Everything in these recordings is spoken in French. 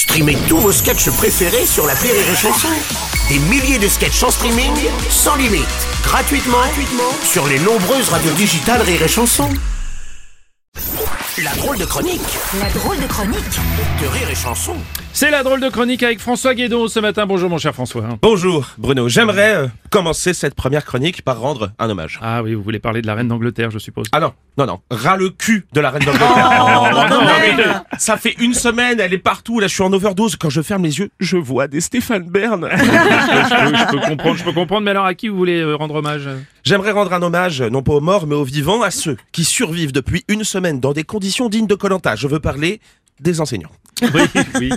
Streamez tous vos sketchs préférés sur la Rire et Chanson. Des milliers de sketchs en streaming, sans limite, gratuitement, gratuitement sur les nombreuses radios digitales Rire et Chanson. La drôle de chronique La drôle de chronique de Rire et Chanson. C'est la drôle de chronique avec François Guédon ce matin. Bonjour mon cher François. Bonjour Bruno, j'aimerais euh, commencer cette première chronique par rendre un hommage. Ah oui, vous voulez parler de la reine d'Angleterre, je suppose. Ah non, non, non, ras le cul de la reine d'Angleterre. Oh, non, mais- Ça fait une semaine, elle est partout, là je suis en overdose, quand je ferme les yeux, je vois des Stéphane Bern. je, peux, je peux comprendre, je peux comprendre, mais alors à qui vous voulez euh, rendre hommage? J'aimerais rendre un hommage, non pas aux morts, mais aux vivants, à ceux qui survivent depuis une semaine dans des conditions dignes de Colanta. Je veux parler des enseignants. Oui, oui.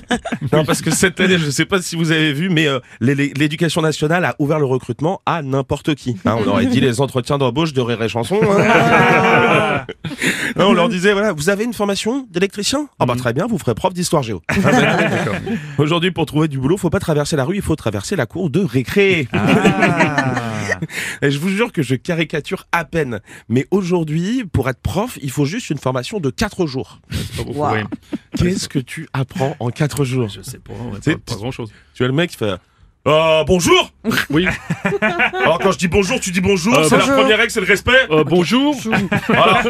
Non, parce que cette année, je ne sais pas si vous avez vu, mais euh, l'é- l'é- l'éducation nationale a ouvert le recrutement à n'importe qui. Hein, on aurait dit les entretiens d'embauche de et Chanson. hein. Non, on leur disait, voilà, vous avez une formation d'électricien? Ah bah très bien, vous ferez prof d'histoire géo. Ah, bah, Aujourd'hui, pour trouver du boulot, faut pas traverser la rue, il faut traverser la cour de récré. Et je vous jure que je caricature à peine. Mais aujourd'hui, pour être prof, il faut juste une formation de 4 jours. Wow. Qu'est-ce que tu apprends en 4 jours Je sais pas, ouais, pas, pas grand chose. Tu as le mec qui fait euh, bonjour Oui, Alors quand je dis bonjour, tu dis bonjour, Euh, c'est la première règle, c'est le respect. Euh, bonjour. Voilà.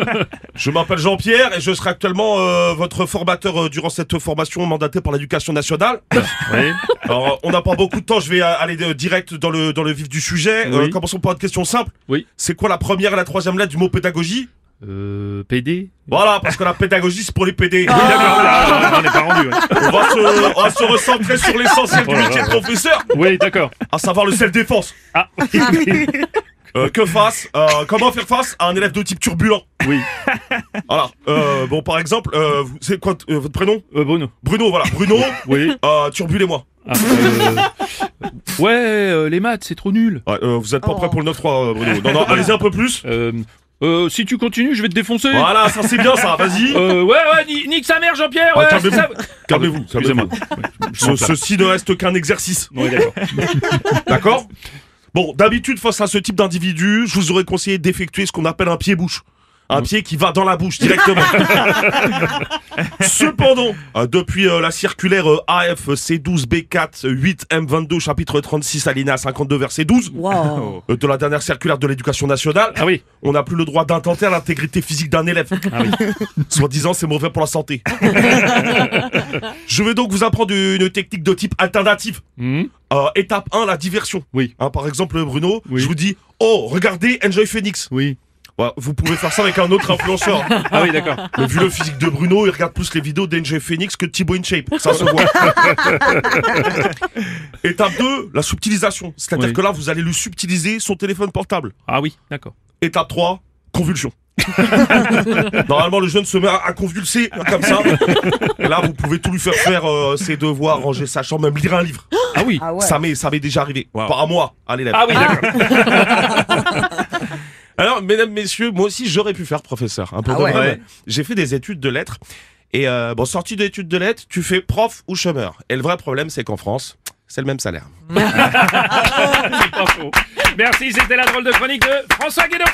Je m'appelle Jean-Pierre et je serai actuellement euh, votre formateur euh, durant cette formation mandatée par l'éducation nationale. Oui. Alors on n'a pas beaucoup de temps, je vais aller euh, direct dans le, dans le vif du sujet. Euh, Oui. commençons par une question simple. Oui. C'est quoi la première et la troisième lettre du mot pédagogie? Euh, PD Voilà, parce que la pédagogie c'est pour les PD. Oui, d'accord, là, on n'est pas rendu. ouais. On va se, on va se recentrer sur l'essentiel du Oh métier de professeur, Oui, d'accord. à savoir le self-défense. Ah, Euh, que face euh, Comment faire face à un élève de type turbulent? Oui. Voilà. Euh, bon, par exemple, euh, vous- c'est quoi euh, votre prénom? Euh, Bruno. Bruno, voilà. Bruno, Oui. euh, turbulez-moi. Ah, euh, Ouais, euh, les maths, c'est trop nul. Ouais, euh, vous êtes pas Oh. prêt pour le 9-3, euh, Bruno. Non, non, allez-y un peu plus. Euh, euh, si tu continues, je vais te défoncer. Voilà, ça c'est bien ça, vas-y. Euh, ouais, ouais, ni- nique sa mère, Jean-Pierre. Ah, Ouais, calmez-vous. ça. Calmez-vous, Excusez-moi. calmez-vous. Ce- ceci ne reste qu'un exercice, d'accord? Bon, d'habitude, face à ce type d'individu, je vous aurais conseillé d'effectuer ce qu'on appelle un pied-bouche. Un pied qui va dans la bouche directement. Cependant, euh, depuis euh, la circulaire euh, AFC12B4 8M22 chapitre 36 alinéa 52 verset 12 Wow. euh, de la dernière circulaire de l'éducation nationale, Ah oui. on n'a plus le droit d'intenter à l'intégrité physique d'un élève. Ah oui. Soit disant c'est mauvais pour la santé. Je vais donc vous apprendre une technique de type alternative. Hmm. Euh, étape 1, la diversion. Oui. Hein, par exemple, Bruno, Oui. je vous dis, oh, regardez Enjoy Phoenix. Oui. Ouais, vous pouvez faire ça avec un autre influenceur. Ah oui, d'accord. Mais vu le physique de Bruno, il regarde plus les vidéos d'Enjoy Phoenix que de Thibaut InShape. Ça se voit. Étape 2, la subtilisation. C'est-à-dire Oui. que là, vous allez lui subtiliser son téléphone portable. Ah oui, d'accord. Étape 3, convulsion. Normalement, le jeune se met à, convulser comme ça. Et là, vous pouvez tout lui faire faire euh, ses devoirs, ranger sa chambre, même lire un livre. Ah oui. Ah ouais. Ça m'est, ça m'est déjà arrivé. Pas à moi, à l'élève. Ah oui, d'accord. Alors, mesdames, messieurs, moi aussi, j'aurais pu faire professeur. Un peu Ah de ouais. vrai, Ouais. mais J'ai fait des études de lettres. Et euh, bon, sortie d'études de lettres, tu fais prof ou chômeur. Et le vrai problème, c'est qu'en France, c'est le même salaire. C'est pas faux. Merci, c'était la drôle de chronique de François Guédon.